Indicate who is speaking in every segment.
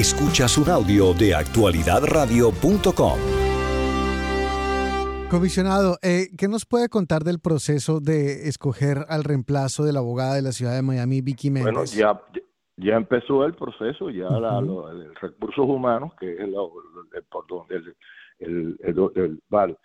Speaker 1: Escuchas un audio de actualidadradio.com.
Speaker 2: Comisionado, eh, ¿qué nos puede contar del proceso de escoger al reemplazo de la abogada de la ciudad de Miami, Vicky Méndez?
Speaker 3: Bueno, ya, ya empezó el proceso, ya la, el recursos humanos, que es lo, el, el, el, vale,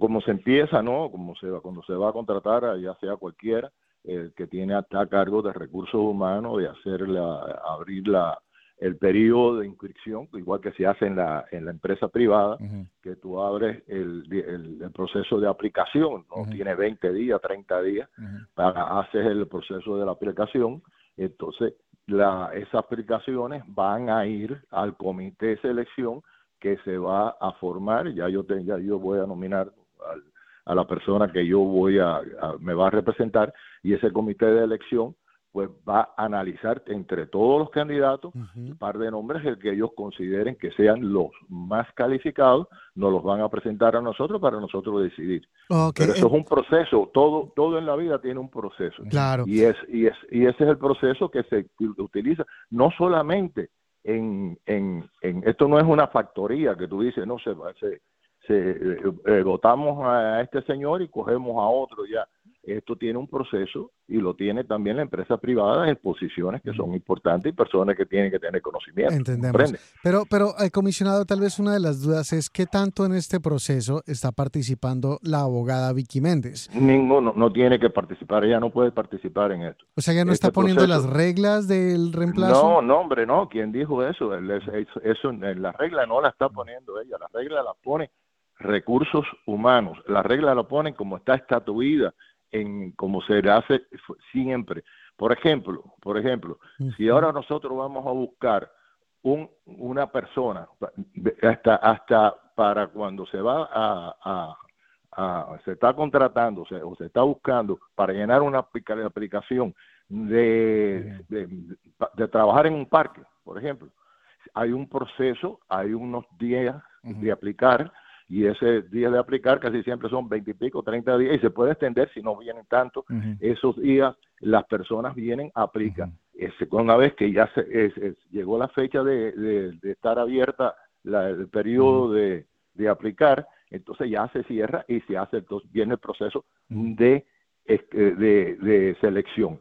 Speaker 3: cómo se empieza, ¿no? Como se va, cuando se va a contratar, ya sea cualquiera, el que tiene hasta a cargo de recursos humanos, de hacer la, abrir la, el periodo de inscripción, igual que se hace en la, en la empresa privada, que tú abres el, el, proceso de aplicación, no tiene 20 días, 30 días, para hacer el proceso de la aplicación, entonces la, esas aplicaciones van a ir al comité de selección que se va a formar, ya yo, te, ya yo voy a nominar a la persona que yo voy a, me va a representar y ese comité de elección pues va a analizar entre todos los candidatos un par de nombres el que ellos consideren que sean los más calificados, nos los van a presentar a nosotros para nosotros decidir. Pero eso es un proceso, todo todo en la vida tiene un proceso.
Speaker 2: Claro.
Speaker 3: Y es y es y ese es el proceso que se utiliza no solamente en, en, en esto no es una factoría que tú dices, no se, se, se eh, eh, votamos a este señor y cogemos a otro ya esto tiene un proceso y lo tiene también la empresa privada en posiciones que son importantes y personas que tienen que tener conocimiento.
Speaker 2: Entendemos. Pero, pero, eh, comisionado, tal vez una de las dudas es qué tanto en este proceso está participando la abogada Vicky Méndez.
Speaker 3: Ninguno, no tiene que participar, ella no puede participar en esto.
Speaker 2: O sea, ella no está este poniendo las reglas del reemplazo.
Speaker 3: No, no, hombre, no, ¿quién dijo eso? Eso, la regla no la está poniendo ella, la regla la pone recursos humanos, la regla la pone como está estatuida en como se hace siempre. Por ejemplo, por ejemplo, si ahora nosotros vamos a buscar un, una persona hasta hasta para cuando se va a, a, se está contratando o se está buscando para llenar una aplicación de, de, trabajar en un parque, por ejemplo, hay un proceso, hay unos días de aplicar y ese día de aplicar casi siempre son 20 y pico, 30 días y se puede extender si no vienen tanto. Esos días las personas vienen, aplican. una vez que ya se, llegó la fecha de, estar abierta el periodo de, aplicar, entonces ya se cierra y se hace, entonces viene el proceso de, este, de, selección.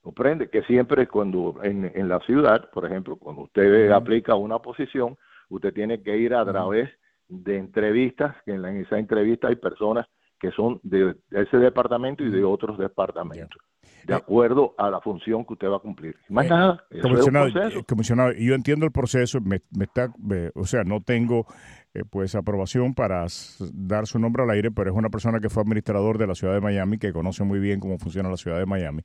Speaker 3: Comprende que siempre cuando en, en la ciudad, por ejemplo, cuando usted aplica una posición, usted tiene que ir a través de entrevistas, que en, esa entrevista hay personas que son de, ese departamento y de otros departamentos, de eh, acuerdo a la función que usted va a cumplir. Más
Speaker 4: eh,
Speaker 3: nada,
Speaker 4: comisionado, yo entiendo el proceso, me, está, o sea, no tengo eh, pues aprobación para dar su nombre al aire, pero es una persona que fue administrador de la ciudad de Miami, que conoce muy bien cómo funciona la ciudad de Miami.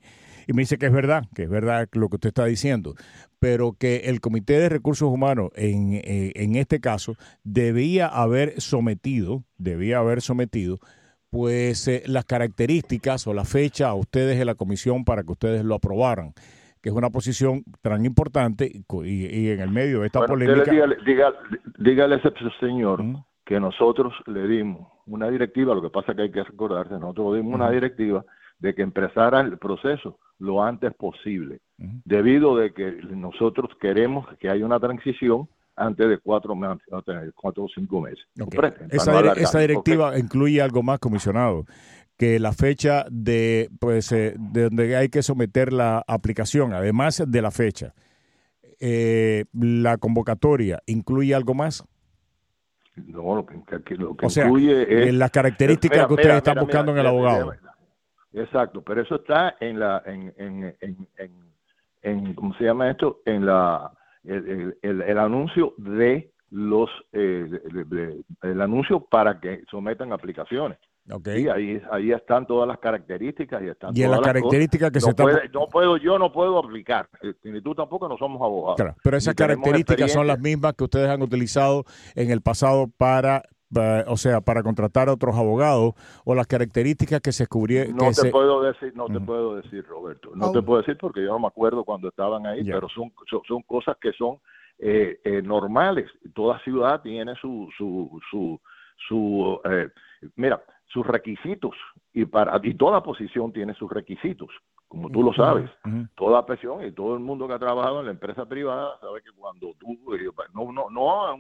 Speaker 4: Y me dice que es verdad, que es verdad lo que usted está diciendo, pero que el Comité de Recursos Humanos en, eh, en este caso debía haber sometido, debía haber sometido pues eh, las características o la fecha a ustedes de la comisión para que ustedes lo aprobaran que es una posición tan importante y, en el medio de esta polémica.
Speaker 3: Dígale, a ese señor que nosotros le dimos una directiva, lo que pasa que hay que recordarse, nosotros le dimos una directiva de que empezara el proceso lo antes posible, debido de que nosotros queremos que haya una transición antes de cuatro, cuatro o cinco meses.
Speaker 4: Esa, directiva incluye algo más, comisionado que la fecha de, pues, eh, de donde hay que someter la aplicación, además de la fecha, eh, la convocatoria, ¿incluye algo más?
Speaker 3: No, lo que,
Speaker 4: o sea, incluye es... Las características que ustedes están buscando en el abogado.
Speaker 3: Exacto, pero eso está en la, en, en, en, en, ¿cómo se llama esto? En la, el, el, el anuncio de los, eh, el anuncio para que sometan aplicaciones.
Speaker 4: Okay.
Speaker 3: ahí, ahí están todas las características y están
Speaker 4: y
Speaker 3: todas
Speaker 4: las características que
Speaker 3: no
Speaker 4: se
Speaker 3: puede, no puedo yo no puedo aplicar eh, ni tú tampoco no somos abogados
Speaker 4: claro, pero esas características son las mismas que ustedes han utilizado en el pasado para o sea, para contratar a otros abogados o las características que se cubrieron.
Speaker 3: No te puedo decir, no te puedo decir, Roberto. No te puedo decir porque yo no me acuerdo cuando estaban ahí, pero son, son, cosas que son eh, eh, normales. Toda ciudad tiene su, su, su, su mira, sus requisitos y para y toda posición tiene sus requisitos como tú lo sabes. Toda presión y todo el mundo que ha trabajado en la empresa privada sabe que cuando tú, no, no, no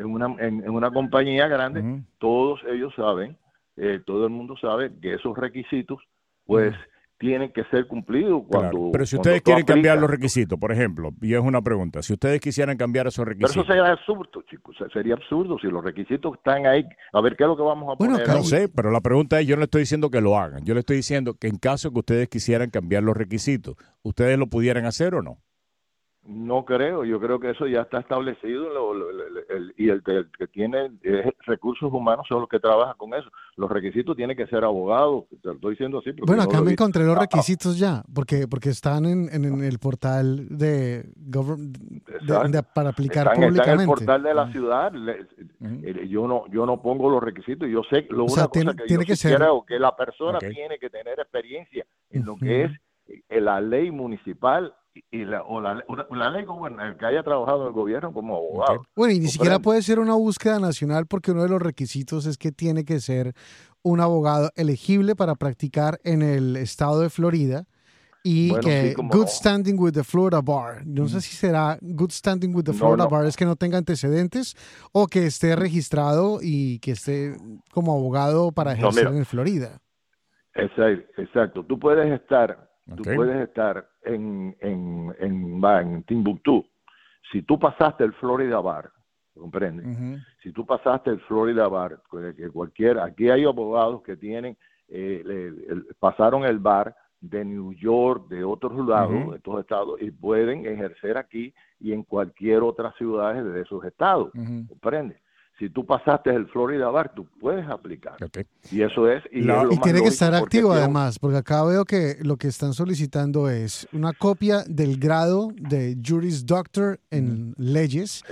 Speaker 3: en, una, en, una compañía grande, todos ellos saben, eh, todo el mundo sabe que esos requisitos, pues tienen que ser cumplidos cuando...
Speaker 4: Pero si ustedes quieren cambiar los requisitos, por ejemplo, y es una pregunta, si ustedes quisieran cambiar esos requisitos...
Speaker 3: Pero eso sería absurdo, chicos, sería absurdo si los requisitos están ahí. A ver, ¿qué es lo que vamos a poner?
Speaker 4: No sé, pero la pregunta es, yo no estoy diciendo que lo hagan, yo le estoy diciendo que en caso que ustedes quisieran cambiar los requisitos, ¿ustedes lo pudieran hacer o no?
Speaker 3: No creo, yo creo que eso ya está establecido y el, que tiene recursos humanos son los que trabajan con eso. Los requisitos tienen que ser abogados, te lo estoy diciendo así.
Speaker 2: Bueno, acá me encontré los ah, ah. requisitos ya, porque porque están en, en, el portal de, para aplicar públicamente. Están en
Speaker 3: el portal de la ciudad. Eh, yo no yo no pongo los requisitos, yo sé lo una cosa que yo que que la persona tiene que tener experiencia en lo que es eh, la ley municipal y la, o la, ley que haya trabajado el gobierno como abogado.
Speaker 2: Bueno, y ni siquiera puede ser una búsqueda nacional porque uno de los requisitos es que tiene que ser un abogado elegible para practicar en el estado de Florida y que good standing with the Florida Bar. No sé si será good standing with the Florida Bar, es que no tenga antecedentes o que esté registrado y que esté como abogado para ejercer en Florida.
Speaker 3: Exacto, exacto. Tú puedes estar Tú puedes estar en, en, en, en, Timbuktu. Si tú pasaste el Florida Bar, ¿comprendes? Si tú pasaste el Florida Bar, que cualquier, aquí hay abogados que tienen, eh, pasaron el bar de New York, de otros lados, de estos estados, y pueden ejercer aquí y en cualquier otra ciudad de esos estados, ¿comprendes? Si tú pasaste el Florida Bar, tú puedes aplicar. Y eso es. Y,
Speaker 2: tiene que estar activo además, porque acá veo que lo que están solicitando es una copia del grado de Juris Doctor en leyes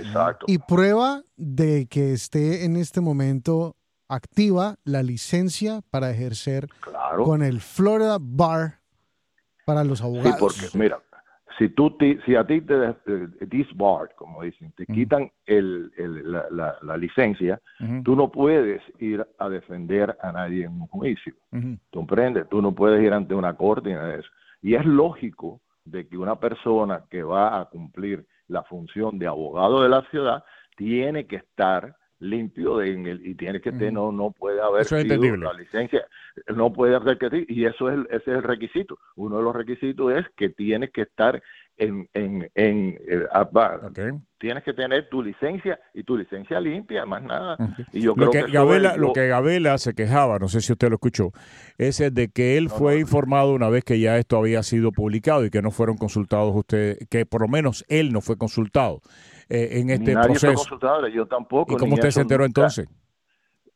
Speaker 2: y prueba de que esté en este momento activa la licencia para ejercer con el Florida Bar para los abogados. Sí,
Speaker 3: porque mira, si tú si a ti te disbarred, como dicen, te quitan el, la, licencia, tú no puedes ir a defender a nadie en un juicio. ¿Tú comprendes? Tú no puedes ir ante una corte ni nada de eso. Y es lógico de que una persona que va a cumplir la función de abogado de la ciudad tiene que estar limpio de, en el, y tiene que tener, no, no puede haber la licencia, no puede haber que y eso es ese es el requisito. Uno de los requisitos es que tienes que estar en, en, en eh, tienes que tener tu licencia y tu licencia limpia, más nada. Y yo
Speaker 4: lo
Speaker 3: que,
Speaker 4: Gabela, lo que Gabela se quejaba, no sé si usted lo escuchó, es de que él fue informado una vez que ya esto había sido publicado y que no fueron consultados ustedes, que por lo menos él no fue consultado. Eh, en este proceso.
Speaker 3: yo tampoco.
Speaker 4: ¿Y cómo usted se enteró entonces?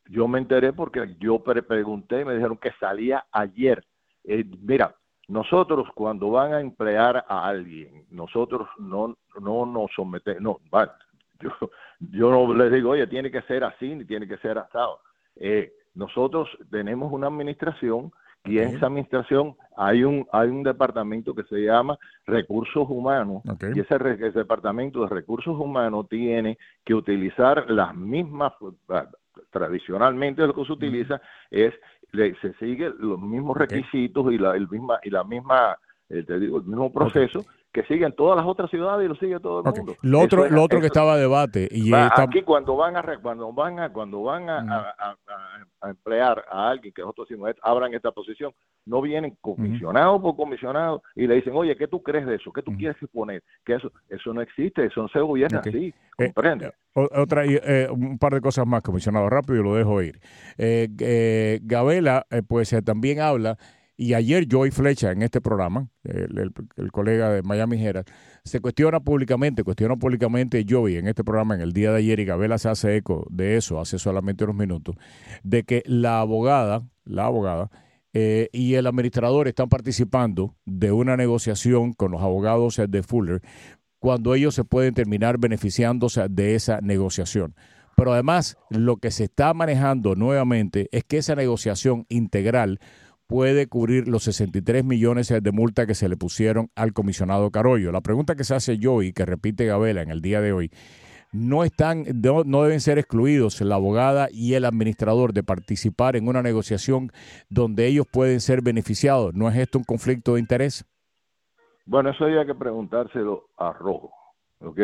Speaker 3: Yo me enteré porque yo pregunté y me dijeron que salía ayer. Eh, mira, nosotros cuando van a emplear a alguien, nosotros no, no nos sometemos, no, yo, yo no les digo, oye, tiene que ser así ni tiene que ser asado. Eh, nosotros tenemos una administración y en esa administración hay un hay un departamento que se llama recursos humanos. Y ese, departamento de recursos humanos tiene que utilizar las mismas ah, tradicionalmente lo que se utiliza es se sigue los mismos requisitos y la el misma y la misma eh, te digo el mismo proceso que siguen todas las otras ciudades y lo sigue todo el mundo.
Speaker 4: Lo otro, lo otro que estaba a debate y
Speaker 3: aquí cuando van a cuando van a cuando van a, emplear a alguien que nosotros decimos abran esta posición, no vienen comisionados por comisionado y le dicen, oye, ¿qué tú crees de eso? ¿Qué tú quieres poner? Que eso eso no existe, eso no se gobierna así, eh, comprende.
Speaker 4: Eh, otra un par de cosas más, comisionado, rápido y lo dejo ir. Eh, Gabela, pues también habla y ayer Joey Flecha en este programa, el, colega de Miami Herald, se cuestiona públicamente, cuestiona públicamente Joey en este programa en el día de ayer y Gabela se hace eco de eso hace solamente unos minutos, de que la abogada, la abogada eh, y el administrador están participando de una negociación con los abogados de Fuller cuando ellos se pueden terminar beneficiándose de esa negociación. Pero además, lo que se está manejando nuevamente es que esa negociación integral puede cubrir los 63 millones de multa que se le pusieron al comisionado Carollo. La pregunta que se hace yo y que repite Gabela en el día de hoy, no están, no, deben ser excluidos la abogada y el administrador de participar en una negociación donde ellos pueden ser beneficiados. ¿No es esto un conflicto de interés?
Speaker 3: Bueno, eso había que preguntárselo a Rojo, ¿ok?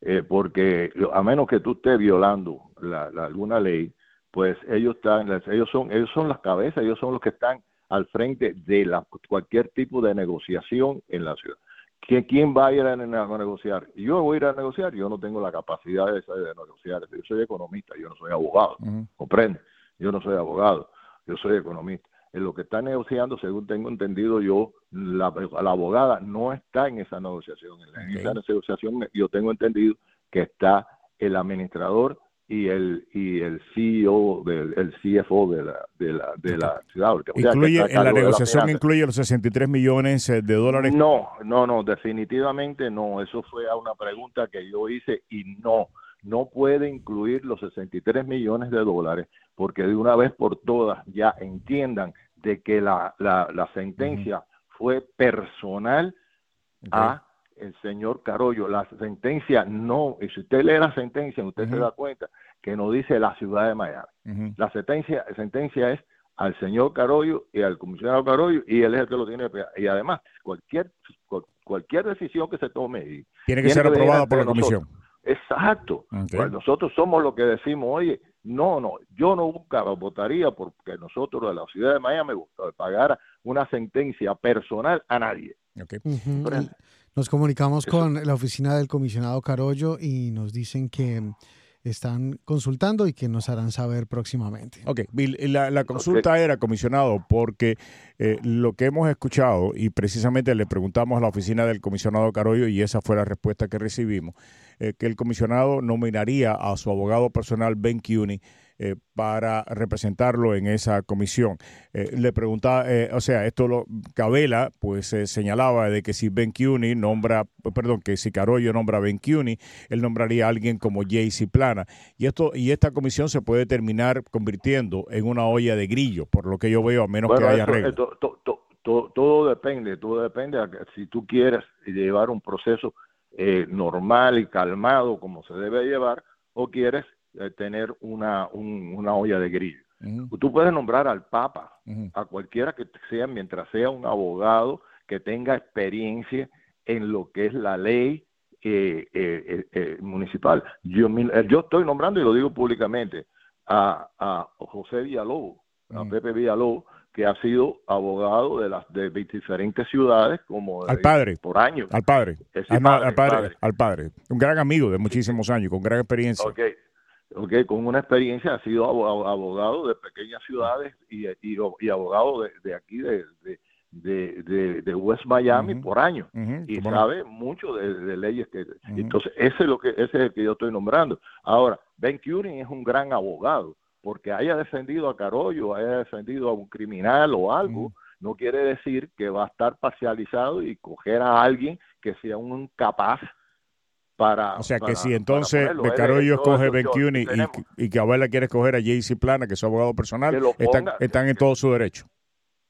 Speaker 3: Eh, porque a menos que tú estés violando la, alguna ley, pues ellos están, ellos son, ellos son las cabezas, ellos son los que están al frente de la, cualquier tipo de negociación en la ciudad. ¿Quién va a ir a, negociar? Yo voy a ir a negociar, yo no tengo la capacidad de, de negociar, yo soy economista, yo no soy abogado, ¿comprende? Yo no soy abogado, yo soy economista. En lo que está negociando, según tengo entendido yo, la, abogada no está en esa negociación. En esa negociación yo tengo entendido que está el administrador y el y el CEO del el CFO de la de la, de la ciudad.
Speaker 4: Incluye, en la negociación incluye los 63 millones eh, de dólares.
Speaker 3: No, no, no, definitivamente no. Eso fue a una pregunta que yo hice y no, no puede incluir los 63 millones de dólares porque de una vez por todas ya entiendan de que la, la, la sentencia fue personal a el señor Carollo. La sentencia no, y si usted lee la sentencia, usted se da cuenta que no dice la ciudad de Miami. La sentencia, sentencia es al señor Carollo y al comisionado Carollo y él es el que lo tiene y además cualquier cualquier decisión que se tome
Speaker 4: tiene que ser aprobada por la comisión.
Speaker 3: Exacto. Pues nosotros somos los que decimos oye no no yo nunca votaría porque nosotros de la ciudad de Miami pagara una sentencia personal a nadie
Speaker 2: nos comunicamos con la oficina del comisionado Carollo y nos dicen que están consultando y que nos harán saber próximamente.
Speaker 4: Ok, la, consulta era, comisionado, porque eh, lo que hemos escuchado, y precisamente le preguntamos a la oficina del comisionado Carollo, y esa fue la respuesta que recibimos, eh, que el comisionado nominaría a su abogado personal, Ben CUNY, eh, para representarlo en esa comisión. Eh, le preguntaba, eh, o sea, esto lo Cabela pues señalaba de que si Ben CUNY nombra, perdón, que si Carollo nombra a Ben CUNY, él nombraría a alguien como Jaycee Plana. Y esto y esta comisión se puede terminar convirtiendo en una olla de grillo, por lo que yo veo, a menos que haya reglas.
Speaker 3: todo depende, todo depende si tú quieres llevar un proceso normal y calmado como se debe llevar o quieres eh, tener una, una olla de grillo. Tú puedes nombrar al Papa, a cualquiera que sea, mientras sea un abogado que tenga experiencia en lo que es la ley eh, eh, municipal. Yo, yo estoy nombrando, y lo digo públicamente, a, a José Villalobos, a Pepe Villalobos, que ha sido abogado de las de diferentes ciudades como
Speaker 4: al padre.
Speaker 3: por años.
Speaker 4: Al padre. Al, padre, al, padre, un gran amigo de muchísimos años con gran experiencia.
Speaker 3: Okay okay, con una experiencia, ha sido abogado de pequeñas ciudades y, y, abogado de, aquí, de, de, de, West Miami por año y sabe mucho de, leyes que entonces ese es lo que ese es el que yo estoy nombrando. Ahora Ben Curing es un gran abogado porque haya defendido a Carollo haya defendido a un criminal o algo no quiere decir que va a estar parcializado y coger a alguien que sea un capaz para,
Speaker 4: o sea que si entonces Becarollo escoge Ben y, y, que Abuela quiere escoger a JC Plana, que es su abogado personal, están, están en todo su derecho.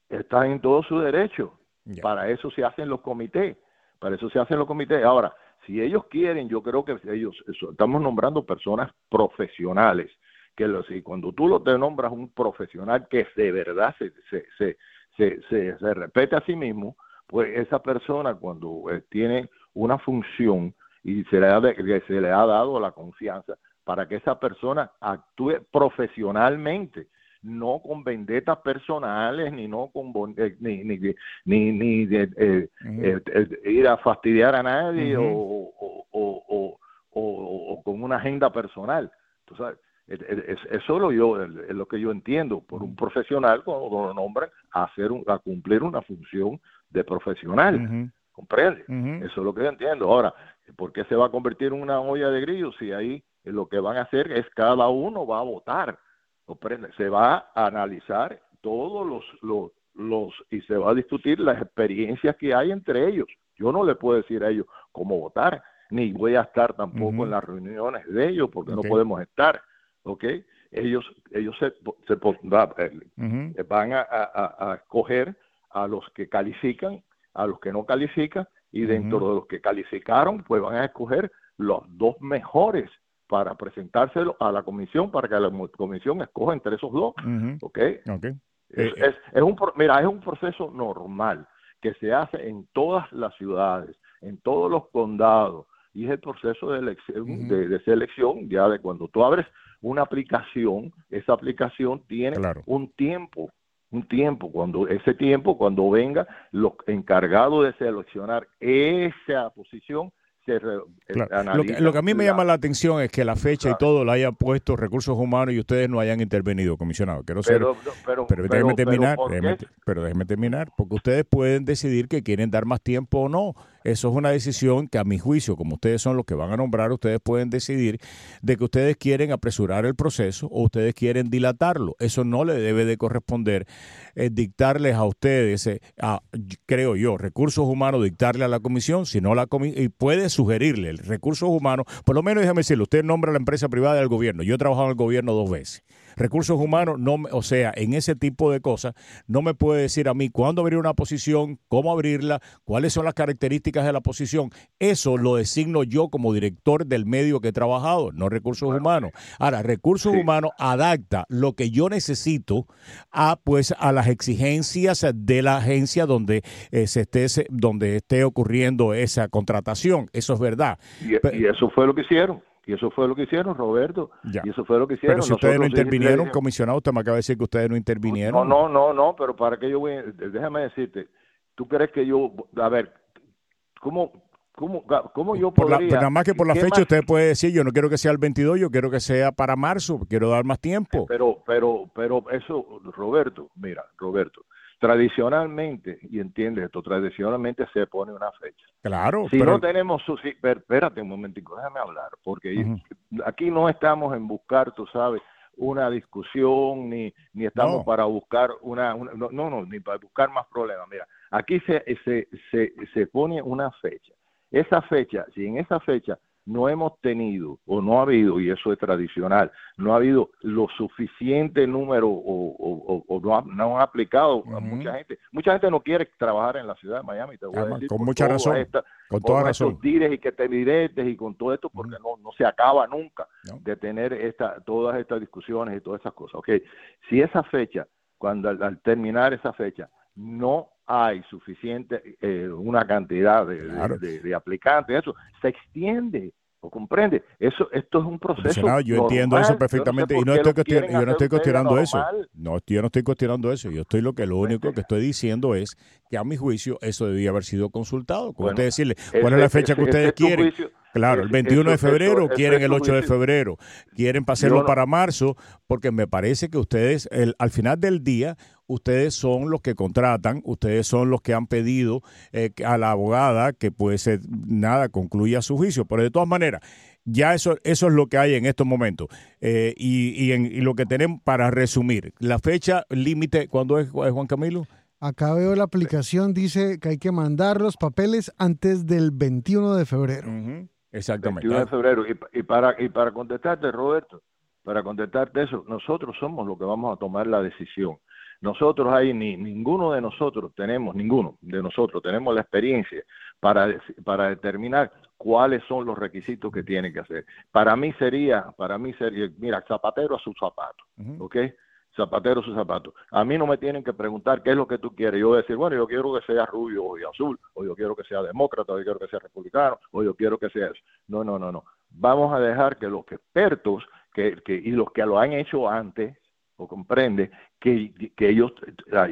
Speaker 3: Están en todo su derecho. Para eso se hacen los comités. Para eso se hacen los comités. Ahora, si ellos quieren, yo creo que ellos, estamos nombrando personas profesionales. Que los, y cuando tú lo te nombras un profesional que de verdad se, se, se, se, se, se respete a sí mismo, pues esa persona cuando eh, tiene una función y se le, ha se le ha dado la confianza para que esa persona actúe profesionalmente, no con vendetas personales, ni no con eh, ni ni, ni, eh, eh, ir a fastidiar a nadie o, o, o, o, con una agenda personal. Tú sabes, es, es, solo yo, es lo que yo entiendo, por un profesional cuando lo nombran a, hacer a cumplir una función de profesional. ¿Comprende? Eso es lo que yo entiendo. Ahora, ¿por qué se va a convertir en una olla de grillos si ahí lo que van a hacer es cada uno va a votar? ¿Comprende? Se va a analizar todos los, los, los, y se va a discutir las experiencias que hay entre ellos. Yo no le puedo decir a ellos cómo votar, ni voy a estar tampoco en las reuniones de ellos porque no podemos estar, ¿ok? Ellos, ellos se, se eh, van a, a, a escoger a los que califican a los que no califican y dentro de los que calificaron, pues van a escoger los dos mejores para presentárselo a la comisión para que la comisión escoja entre esos dos. ¿Ok?
Speaker 4: okay.
Speaker 3: Es, eh, es, un, mira, es un proceso normal que se hace en todas las ciudades, en todos los condados, y es el proceso de, elección, de, selección, ya de cuando tú abres una aplicación, esa aplicación tiene un tiempo, un tiempo, cuando ese tiempo, cuando venga los encargados de seleccionar esa posición,
Speaker 4: eh, lo, que, a mí me llama la atención es que la fecha y todo la hayan puesto recursos humanos y ustedes no hayan intervenido, comisionado. Quiero pero, pero, pero, déjeme terminar, pero déjeme terminar, porque ustedes pueden decidir que quieren dar más tiempo o no. Eso es una decisión que a mi juicio, como ustedes son los que van a nombrar, ustedes pueden decidir de que ustedes quieren apresurar el proceso o ustedes quieren dilatarlo. Eso no le debe de corresponder eh, dictarles a ustedes, eh, a, creo yo, recursos humanos, dictarle a la comisión, sino la comisión, y puede sugerirle recursos humanos, por lo menos déjame decirle, usted nombra la empresa privada del gobierno, yo he trabajado en el gobierno dos veces recursos humanos, no, o sea, en ese tipo de cosas, no me puede decir a mí cuándo abrir una posición, cómo abrirla, cuáles son las características de la posición. Eso lo designo yo como director del medio que he trabajado, no recursos humanos. Ahora, recursos humanos adapta lo que yo necesito a pues a las exigencias de la agencia donde eh, se esté donde esté ocurriendo esa contratación. Eso es verdad.
Speaker 3: y eso fue lo que hicieron. Y eso fue lo que hicieron, Roberto. Y eso fue lo que hicieron.
Speaker 4: Pero si ustedes no intervinieron, comisionado, usted me acaba de decir que ustedes no intervinieron.
Speaker 3: No, no, no, no, pero para que yo voy, déjame decirte, ¿tú crees que yo, a ver, cómo, cómo, cómo yo podría...
Speaker 4: Por nada más que por la fecha usted puede decir, yo no quiero que sea el 22, yo quiero que sea para marzo, quiero dar más tiempo.
Speaker 3: Pero, pero, pero eso, Roberto, mira, Roberto, tradicionalmente, y entiendes esto, tradicionalmente se pone una fecha.
Speaker 4: Claro.
Speaker 3: Si no tenemos su... espérate un momentico, déjame hablar, porque aquí no estamos en buscar, tú sabes, una discusión, ni, ni estamos para buscar una, no, no, ni para buscar más problemas. Mira, aquí se, se, se, se pone una fecha. Esa fecha, si en esa fecha no hemos tenido o no ha habido, y eso es tradicional, no ha habido lo suficiente número o, o, no, han aplicado a mucha gente. Mucha gente no quiere trabajar en la ciudad de Miami, te voy a decir,
Speaker 4: con mucha razón. con toda razón.
Speaker 3: Dires y que te diretes y con todo esto, porque no, no se acaba nunca de tener esta, todas estas discusiones y todas esas cosas. Okay. Si esa fecha, cuando al terminar esa fecha, no hay suficiente, eh, una cantidad de, aplicantes, eso se extiende. ¿O comprende? Eso, esto es un proceso.
Speaker 4: yo entiendo eso perfectamente y no estoy, yo no estoy cuestionando eso. No, yo no estoy cuestionando eso. Yo estoy lo que lo único que estoy diciendo es que a mi juicio eso debía haber sido consultado. Como usted decirle, ¿cuál es la fecha que ustedes quieren? Claro, el 21 de febrero, quieren el 8 de febrero, quieren pasarlo para marzo, porque me parece que ustedes, el, al final del día, ustedes son los que contratan, ustedes son los que han pedido eh, a la abogada que pues nada, concluya su juicio. Pero de todas maneras, ya eso, eso es lo que hay en estos momentos. Eh, y, y, en, y lo que tenemos para resumir, la fecha límite, ¿cuándo es Juan Camilo?
Speaker 2: Acá veo la aplicación, dice que hay que mandar los papeles antes del 21 de febrero.
Speaker 4: Exactamente.
Speaker 3: 21 de febrero. Y, para, y para contestarte, Roberto, para contestarte eso, nosotros somos los que vamos a tomar la decisión. Nosotros ahí, ni ninguno de nosotros tenemos, ninguno de nosotros tenemos la experiencia para, para determinar cuáles son los requisitos que tiene que hacer. Para mí sería, para mí sería, mira, zapatero a su zapato, ¿ok? zapatero su zapato. A mí no me tienen que preguntar qué es lo que tú quieres. Yo voy a decir, bueno, yo quiero que sea rubio y azul, o yo quiero que sea demócrata, o yo quiero que sea republicano, o yo quiero que sea eso. No, no, no, no. Vamos a dejar que los expertos que, que, y los que lo han hecho antes o comprende que, que ellos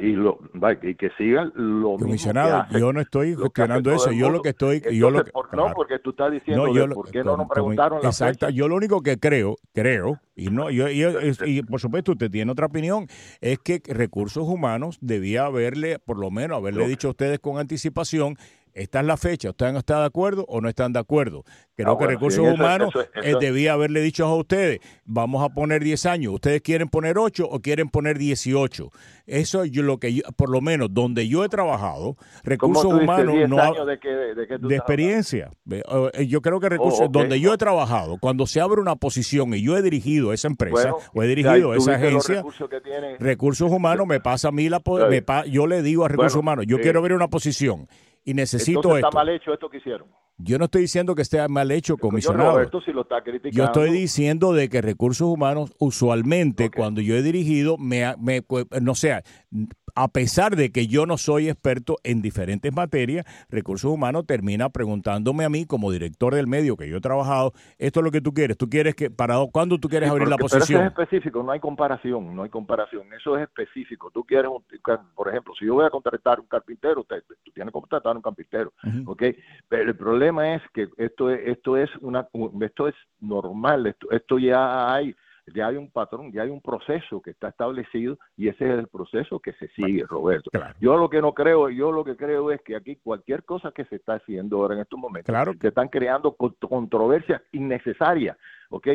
Speaker 3: y, lo, y que sigan lo
Speaker 4: comisionado yo no estoy gestionando eso yo lo que estoy yo lo
Speaker 3: no porque tú estás diciendo por qué no nos preguntaron la
Speaker 4: exacto yo lo único que creo creo y no yo, y por supuesto usted tiene otra opinión es que recursos humanos debía haberle por lo menos haberle dicho a ustedes con anticipación esta es la fecha, ¿ustedes están de acuerdo o no están de acuerdo? Creo ah, que Recursos Humanos eh, debía haberle dicho a ustedes, vamos a poner 10 años, ¿ustedes quieren poner 8 o quieren poner 18? Eso es lo que yo, por lo menos donde yo he trabajado, Recursos Humanos no
Speaker 3: de,
Speaker 4: de, experiencia. Eh, yo creo que recursos oh, donde yo he trabajado, cuando se abre una posición y yo he dirigido esa empresa o he dirigido esa agencia, recursos, Humanos me pasa a mí la yo le digo a Recursos Humanos, yo quiero ver una posición y necesito Entonces,
Speaker 3: está mal hecho esto que hicieron.
Speaker 4: Yo no estoy diciendo que esté mal hecho, comisionado. Yo, estoy diciendo de que recursos humanos, usualmente, cuando yo he dirigido, me, me no sé, a pesar de que yo no soy experto en diferentes materias, recursos humanos termina preguntándome a mí como director del medio que yo he trabajado, esto es lo que tú quieres, tú quieres que para cuándo tú quieres abrir la posición.
Speaker 3: Pero eso es específico, no hay comparación, no hay comparación, eso es específico. Tú quieres, por ejemplo, si yo voy a contratar un carpintero, tú tienes que contratar un carpintero, ¿ok? Pero el problema es que esto es, esto es una, esto es normal, esto, esto ya hay ya hay un patrón, ya hay un proceso que está establecido y ese es el proceso que se sigue, Roberto. Yo lo que no creo, yo lo que creo es que aquí cualquier cosa que se está haciendo ahora en estos momentos,
Speaker 4: claro.
Speaker 3: se están creando controversias innecesarias, ¿ok?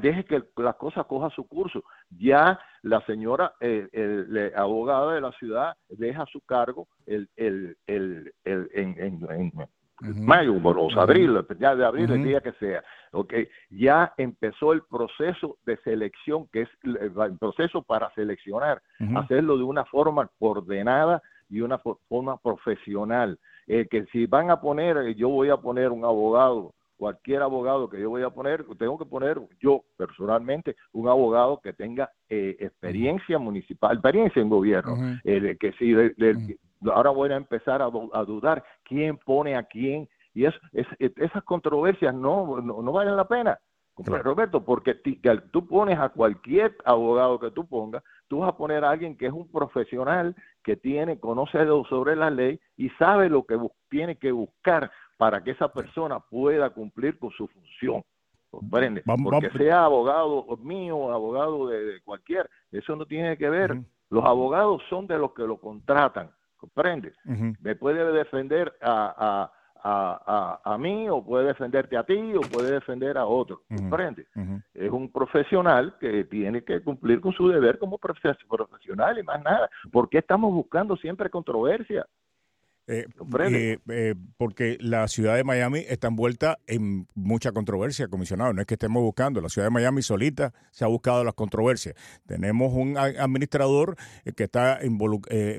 Speaker 3: Deje que las cosas cojan su curso. Ya la señora eh, abogada de la ciudad deja su cargo el, el, el, en mayo, o abril, ya de abril, el día que sea. Okay. Ya empezó el proceso de selección, que es el proceso para seleccionar, hacerlo de una forma ordenada y una forma profesional. Eh, que si van a poner, eh, yo voy a poner un abogado, cualquier abogado que yo voy a poner, tengo que poner yo personalmente un abogado que tenga eh, experiencia municipal, experiencia en gobierno, que si de, ahora voy a empezar a, dudar quién pone a quién y es, esas controversias no, no, valen la pena. Roberto, porque tú pones a cualquier abogado que tú pongas, tú vas a poner a alguien que es un profesional, que tiene, conoce sobre la ley y sabe lo que tiene que buscar para que esa persona pueda cumplir con su función. ¿Comprende? Porque sea abogado mío abogado de, cualquier, eso no tiene que ver. Los abogados son de los que lo contratan. ¿Comprende? Me puede defender a, a, a, a, mí o puede defenderte a ti o puede defender a otro, ¿comprende? Es un profesional que tiene que cumplir con su deber como profesional y más nada. ¿Por qué estamos buscando siempre controversia?
Speaker 4: Eh, eh, eh, porque la ciudad de Miami está envuelta en mucha controversia, comisionado. No es que estemos buscando, la ciudad de Miami solita se ha buscado las controversias. Tenemos un administrador que está en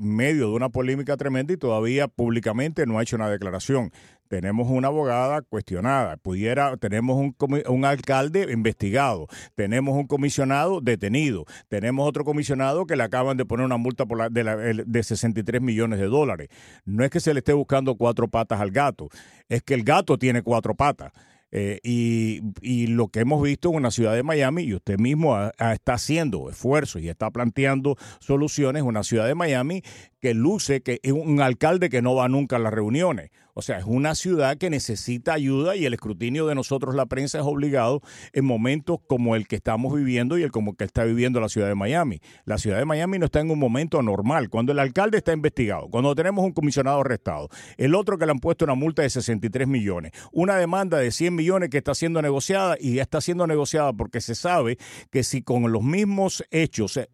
Speaker 4: medio de una polémica tremenda y todavía públicamente no ha hecho una declaración tenemos una abogada cuestionada, pudiera, tenemos un, un, alcalde investigado, tenemos un comisionado detenido, tenemos otro comisionado que le acaban de poner una multa por la, de, de 63 millones de dólares. No es que se le esté buscando cuatro patas al gato, es que el gato tiene cuatro patas. Eh, y, lo que hemos visto en una ciudad de Miami, y usted mismo está haciendo esfuerzos y está planteando soluciones, una ciudad de Miami que luce que es un alcalde que no va nunca a las reuniones. O sea, es una ciudad que necesita ayuda y el escrutinio de nosotros, la prensa, es obligado en momentos como el que estamos viviendo y el como que está viviendo la ciudad de Miami. La ciudad de Miami no está en un momento anormal. Cuando el alcalde está investigado, cuando tenemos un comisionado arrestado, el otro que le han puesto una multa de 63 millones, una demanda de 100 millones que está siendo negociada y ya está siendo negociada porque se sabe que si con los mismos hechos eh,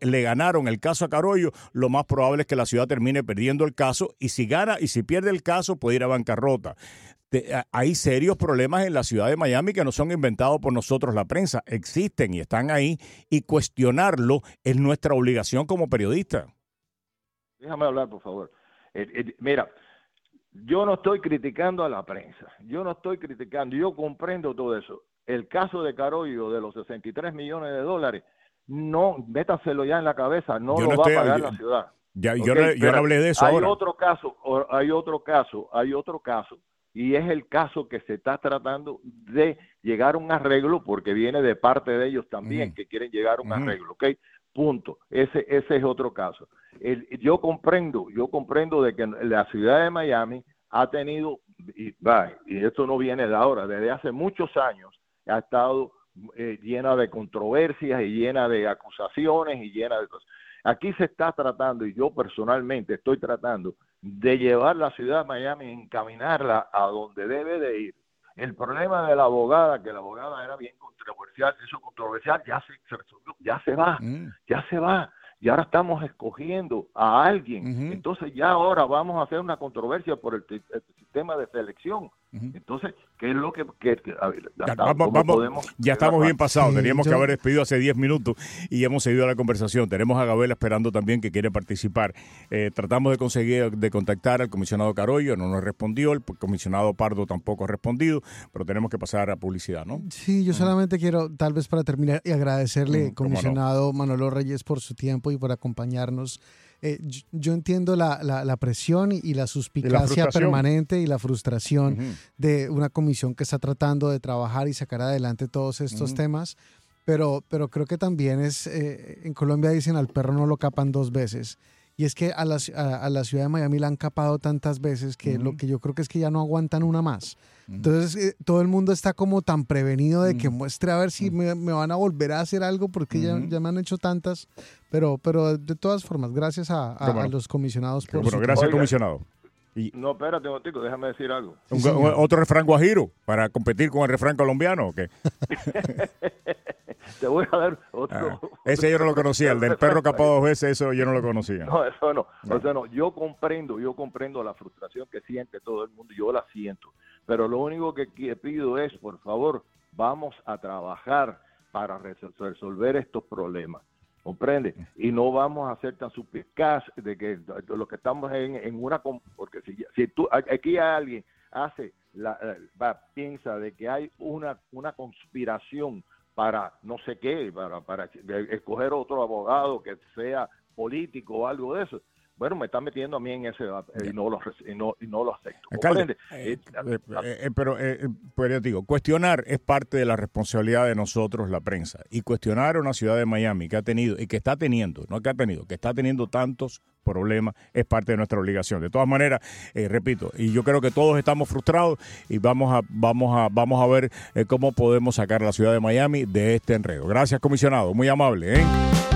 Speaker 4: le ganaron el caso a Carollo, lo más probable es que la ciudad termine perdiendo el caso y si gana y si pierde el caso puede ir a bancarrota. hay serios problemas en la ciudad de Miami que no son inventados por nosotros, la prensa. Existen y están ahí y cuestionarlo es nuestra obligación como periodista.
Speaker 3: Déjame hablar, por favor. Eh, eh, mira, yo no estoy criticando a la prensa, yo no estoy criticando, yo comprendo todo eso. El caso de Carollo de los 63 millones de dólares, no, métaselo ya en la cabeza, no lo va a pagar la ciudad.
Speaker 4: Ya, yo, no, hablé de eso
Speaker 3: hay otro caso, hay otro caso, hay otro caso, y es el caso que se está tratando de llegar a un arreglo, porque viene de parte de ellos también, que quieren llegar a un arreglo, ¿ok? Punto. Ese, ese es otro caso. yo comprendo, yo comprendo de que la ciudad de Miami ha tenido, y, y esto no viene de ahora, desde hace muchos años ha estado eh, llena de controversias y llena de acusaciones y llena de cosas. Aquí se está tratando, y yo personalmente estoy tratando, de llevar la ciudad de Miami, encaminarla a donde debe de ir. El problema de la abogada, que la abogada era bien controversial, eso controversial, ya se, ya se va, mm. ya se va. Y ahora estamos escogiendo a alguien. Entonces ya ahora vamos a hacer una controversia por el, sistema de selección. Entonces, ¿qué es lo que,
Speaker 4: ya, estamos bien pasados? Teníamos que haber despedido hace 10 minutos y hemos seguido la conversación. Tenemos a Gabela esperando también que quiere participar. Eh, tratamos de conseguir, de contactar al comisionado Carollo, no nos respondió, el comisionado Pardo tampoco ha respondido, pero tenemos que pasar a publicidad, ¿no?
Speaker 2: Sí, yo solamente quiero, tal vez para terminar, y agradecerle, comisionado Manolo Reyes, por su tiempo y por acompañarnos eh, yo, entiendo la, la, presión y, la suspicacia permanente y la frustración de una comisión que está tratando de trabajar y sacar adelante todos estos temas, pero, pero creo que también es, eh, en Colombia dicen al perro no lo capan dos veces. Y es que a la, a, la, ciudad de Miami la han capado tantas veces que lo que yo creo que es que ya no aguantan una más. Entonces eh, todo el mundo está como tan prevenido de que muestre a ver si me, van a volver a hacer algo porque ya, ya, me han hecho tantas. Pero, pero de todas formas, gracias a, los comisionados
Speaker 4: por Bueno, gracias comisionado.
Speaker 3: No, espérate, Botico, déjame decir algo.
Speaker 4: ¿Otro refrán guajiro para competir con el refrán colombiano o qué?
Speaker 3: Te voy a dar otro.
Speaker 4: Ah, ese yo no lo conocía, el del perro capado dos veces, eso yo no lo conocía.
Speaker 3: No, eso no. O sea, no, yo comprendo, yo comprendo la frustración que siente todo el mundo, yo la siento. Pero lo único que pido es, por favor, vamos a trabajar para resolver estos problemas. ¿Comprende? Y no vamos a ser tan suspicaz de que lo que estamos en, en una... Porque si, si tú, aquí alguien hace, la, va, piensa de que hay una, una conspiración para no sé qué, para, para escoger otro abogado que sea político o algo de eso, bueno, me está metiendo a mí en ese debate y no lo, y no, y no lo acepto.
Speaker 4: Eh, eh, eh, pero, pues yo digo, cuestionar es parte de la responsabilidad de nosotros, la prensa. Y cuestionar a una ciudad de Miami que ha tenido, y que está teniendo, no que ha tenido, que está teniendo tantos problemas, es parte de nuestra obligación. De todas maneras, repito, y yo creo que todos estamos frustrados y vamos a, vamos a, vamos a ver cómo podemos sacar a la ciudad de Miami de este enredo. Gracias, comisionado. Muy amable. ¿eh?